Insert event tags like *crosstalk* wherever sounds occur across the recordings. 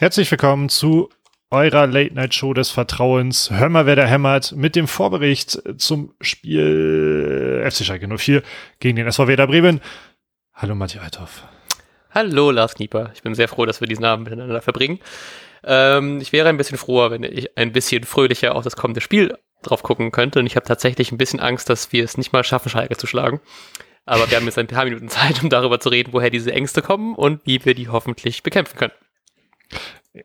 Herzlich willkommen zu eurer Late-Night-Show des Vertrauens. Hör mal, wer da hämmert mit dem Vorbericht zum Spiel FC Schalke 04 gegen den SV Werder Bremen. Hallo Matthias Althoff. Hallo Lars Knieper. Ich bin sehr froh, dass wir diesen Abend miteinander verbringen. Ähm, ich wäre ein bisschen froher, wenn ich ein bisschen fröhlicher auf das kommende Spiel drauf gucken könnte. Und ich habe tatsächlich ein bisschen Angst, dass wir es nicht mal schaffen, Schalke zu schlagen. Aber wir haben jetzt ein paar Minuten Zeit, um darüber zu reden, woher diese Ängste kommen und wie wir die hoffentlich bekämpfen können.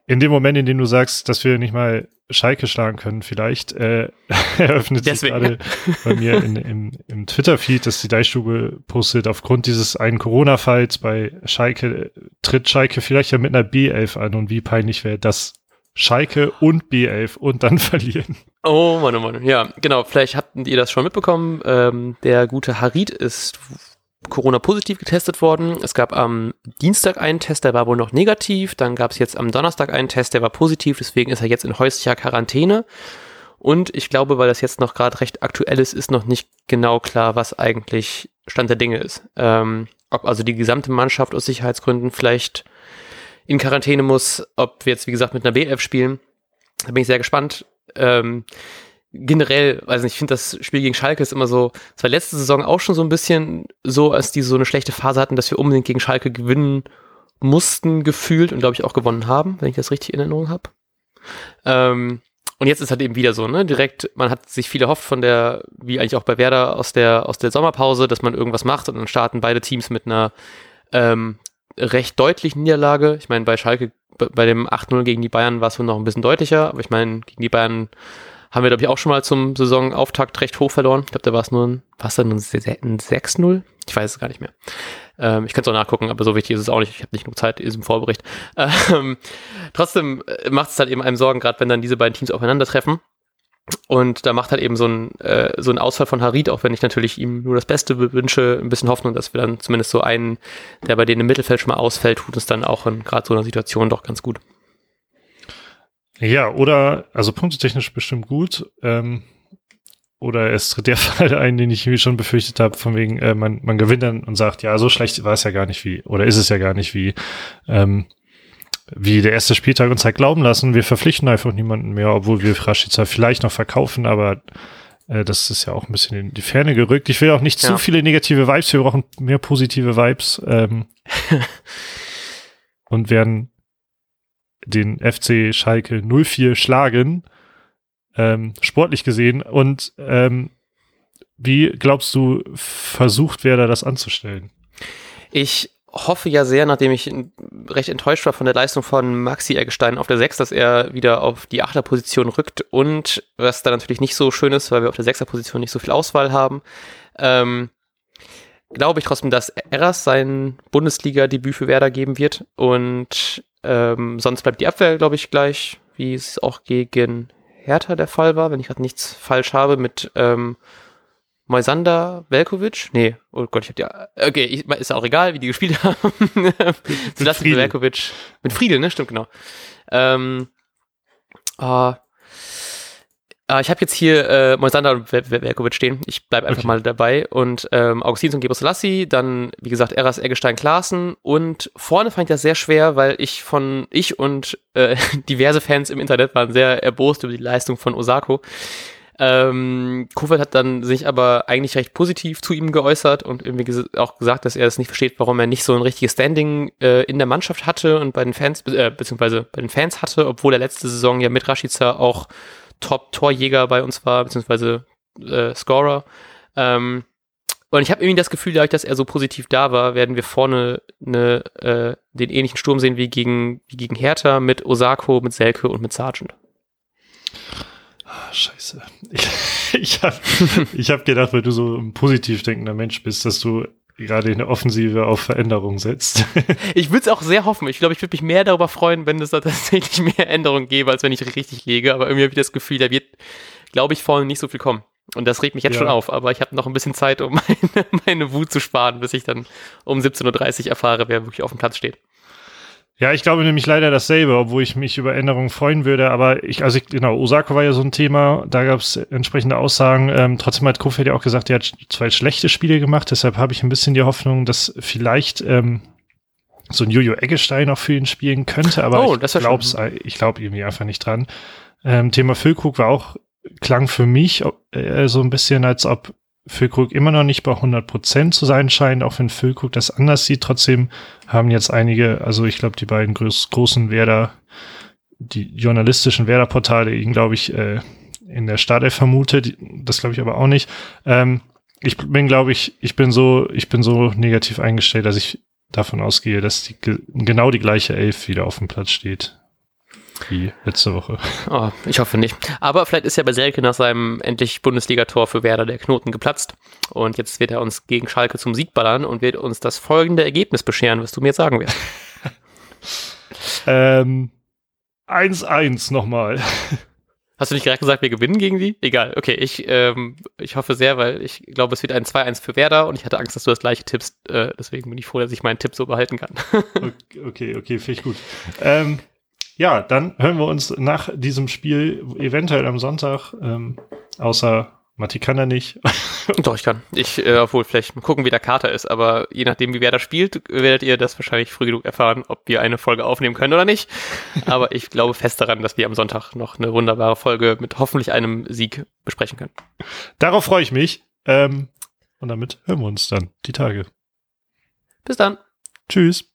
In dem Moment, in dem du sagst, dass wir nicht mal Schalke schlagen können, vielleicht äh, *laughs* eröffnet sich gerade bei mir in, im, im Twitter-Feed, dass die Deichstube postet, aufgrund dieses einen Corona-Falls bei Schalke tritt Schalke vielleicht ja mit einer B11 an und wie peinlich wäre das Schalke und B11 und dann *laughs* verlieren. Oh Mann, oh Mann. Ja, genau. Vielleicht habt ihr das schon mitbekommen. Ähm, der gute Harid ist Corona-positiv getestet worden. Es gab am Dienstag einen Test, der war wohl noch negativ. Dann gab es jetzt am Donnerstag einen Test, der war positiv. Deswegen ist er jetzt in häuslicher Quarantäne. Und ich glaube, weil das jetzt noch gerade recht aktuell ist, ist noch nicht genau klar, was eigentlich Stand der Dinge ist. Ähm, ob also die gesamte Mannschaft aus Sicherheitsgründen vielleicht in Quarantäne muss, ob wir jetzt, wie gesagt, mit einer B11 spielen. Da bin ich sehr gespannt. Ähm, generell, weiß nicht, ich finde das Spiel gegen Schalke ist immer so, es war letzte Saison auch schon so ein bisschen so, als die so eine schlechte Phase hatten, dass wir unbedingt gegen Schalke gewinnen mussten, gefühlt und glaube ich auch gewonnen haben, wenn ich das richtig in Erinnerung habe. Ähm, und jetzt ist halt eben wieder so, ne? Direkt, man hat sich viel erhofft von der, wie eigentlich auch bei Werder aus der, aus der Sommerpause, dass man irgendwas macht und dann starten beide Teams mit einer ähm, recht deutlichen Niederlage. Ich meine, bei Schalke, bei dem 8-0 gegen die Bayern war es wohl noch ein bisschen deutlicher, aber ich meine, gegen die Bayern haben wir, glaube ich, auch schon mal zum Saisonauftakt recht hoch verloren. Ich glaube, da war es nur ein, war es dann ein 6-0? Ich weiß es gar nicht mehr. Ähm, ich kann es auch nachgucken, aber so wichtig ist es auch nicht. Ich habe nicht genug Zeit in diesem Vorbericht. *laughs* Ähm, trotzdem äh, macht es halt eben einem Sorgen, gerade wenn dann diese beiden Teams aufeinandertreffen. Und da macht halt eben so ein, äh, so ein Ausfall von Harid, auch wenn ich natürlich ihm nur das Beste wünsche, ein bisschen Hoffnung, dass wir dann zumindest so einen, der bei denen im Mittelfeld schon mal ausfällt, tut es dann auch in gerade so einer Situation doch ganz gut. Ja, oder, also punktetechnisch bestimmt gut. Ähm, oder es tritt der *laughs* Fall ein, den ich schon befürchtet habe, von wegen, äh, man, man gewinnt dann und sagt, ja, so schlecht war es ja gar nicht wie, oder ist es ja gar nicht wie, ähm, wie der erste Spieltag uns halt glauben lassen. Wir verpflichten einfach niemanden mehr, obwohl wir Rashica vielleicht noch verkaufen, aber äh, das ist ja auch ein bisschen in die Ferne gerückt. Ich will auch nicht ja. zu viele negative Vibes, wir brauchen mehr positive Vibes. Ähm, *laughs* und werden den FC Schalke 04 schlagen, ähm, sportlich gesehen. Und ähm, wie glaubst du, versucht Werder das anzustellen? Ich hoffe ja sehr, nachdem ich recht enttäuscht war von der Leistung von Maxi Eggestein auf der 6, dass er wieder auf die Achterposition rückt und was da natürlich nicht so schön ist, weil wir auf der 6er Position nicht so viel Auswahl haben, ähm, glaube ich trotzdem, dass Eras sein Bundesliga-Debüt für Werder geben wird und ähm, sonst bleibt die Abwehr, glaube ich, gleich, wie es auch gegen Hertha der Fall war, wenn ich gerade nichts falsch habe, mit ähm, Moisander Velkovic? Nee, oh Gott, ich hab die. Okay, ich, ist auch egal, wie die gespielt *laughs* haben. Sebastian Velkovic. Mit Friedel, ne? Stimmt, genau. Ähm, äh, äh, ich habe jetzt hier äh, Moisander und Velkovic stehen. Ich bleibe einfach okay. mal dabei. Und ähm, Augustin und Gebrselassie, dann, wie gesagt, Eras Eggestein Klaassen. Und vorne fand ich das sehr schwer, weil ich von, ich und äh, *laughs* diverse Fans im Internet waren sehr erbost über die Leistung von Osako. Ähm, Kofeld hat dann sich aber eigentlich recht positiv zu ihm geäußert und irgendwie ges auch gesagt, dass er es nicht versteht, warum er nicht so ein richtiges Standing äh, in der Mannschaft hatte und bei den Fans, äh, beziehungsweise bei den Fans hatte, obwohl er letzte Saison ja mit Rashica auch Top-Torjäger bei uns war, beziehungsweise äh, Scorer. Ähm, und ich habe irgendwie das Gefühl, dadurch, dass er so positiv da war, werden wir vorne eine, äh, den ähnlichen Sturm sehen wie gegen, wie gegen Hertha mit Osako, mit Selke und mit Sargent. Ah, scheiße. *laughs* Ich, ich habe ich hab gedacht, weil du so ein positiv denkender Mensch bist, dass du gerade in der Offensive auf Veränderung setzt. *laughs* ich würde es auch sehr hoffen. Ich glaube, ich würde mich mehr darüber freuen, wenn es da *laughs* tatsächlich mehr Änderungen gäbe, als wenn ich richtig lege. Aber irgendwie habe ich das Gefühl, da wird, glaube ich, vorne nicht so viel kommen. Und das regt mich jetzt ja. schon auf. Aber ich habe noch ein bisschen Zeit, um *laughs* meine, meine Wut zu sparen, bis ich dann um 17.30 Uhr erfahre, wer wirklich auf dem Platz steht. Ja, ich glaube nämlich leider dasselbe, obwohl ich mich über Änderungen freuen würde. Aber ich, also ich, genau, Osako war ja so ein Thema, da gab es entsprechende Aussagen. Ähm, trotzdem hat Kofeld ja auch gesagt, er hat zwei schlechte Spiele gemacht. Deshalb habe ich ein bisschen die Hoffnung, dass vielleicht ähm, so ein Jojo Eggestein auch für ihn spielen könnte, aber Oh, ich schön. ich glaube irgendwie einfach nicht dran. Ähm, Thema Füllkrug war auch, klang für mich äh, so ein bisschen, als ob Füllkrug immer noch nicht bei 100 Prozent zu sein scheint, auch wenn Füllkrug das anders sieht. Trotzdem haben jetzt einige, also ich glaube, die beiden groß, großen Werder, die journalistischen Werder-Portale ihn, glaube ich, äh, in der Startelf vermutet. Das glaube ich aber auch nicht. Ähm, ich bin, glaube ich, ich bin so, ich bin so negativ eingestellt, dass ich davon ausgehe, dass die, ge- genau die gleiche Elf wieder auf dem Platz steht wie letzte Woche. Oh, ich hoffe nicht. Aber vielleicht ist ja bei Selke nach seinem endlich Bundesligator für Werder der Knoten geplatzt. Und jetzt wird er uns gegen Schalke zum Sieg ballern und wird uns das folgende Ergebnis bescheren, was du mir jetzt sagen wirst. *laughs* Ähm, 1-1 nochmal. Hast du nicht gerade gesagt, wir gewinnen gegen die? Egal, okay, ich, ähm, ich hoffe sehr, weil ich glaube, es wird ein 2-1 für Werder und ich hatte Angst, dass du das gleiche tippst. Äh, deswegen bin ich froh, dass ich meinen Tipp so behalten kann. *laughs* Okay, okay, okay finde ich gut. Ähm, ja, dann hören wir uns nach diesem Spiel eventuell am Sonntag, ähm, außer Matti kann er nicht. *laughs* Doch, ich kann. Ich, äh, obwohl, vielleicht mal gucken, wie der Kater ist, aber je nachdem, wie Werder spielt, werdet ihr das wahrscheinlich früh genug erfahren, ob wir eine Folge aufnehmen können oder nicht. Aber ich glaube fest daran, dass wir am Sonntag noch eine wunderbare Folge mit hoffentlich einem Sieg besprechen können. Darauf freue ich mich. Ähm, und damit hören wir uns dann die Tage. Bis dann. Tschüss.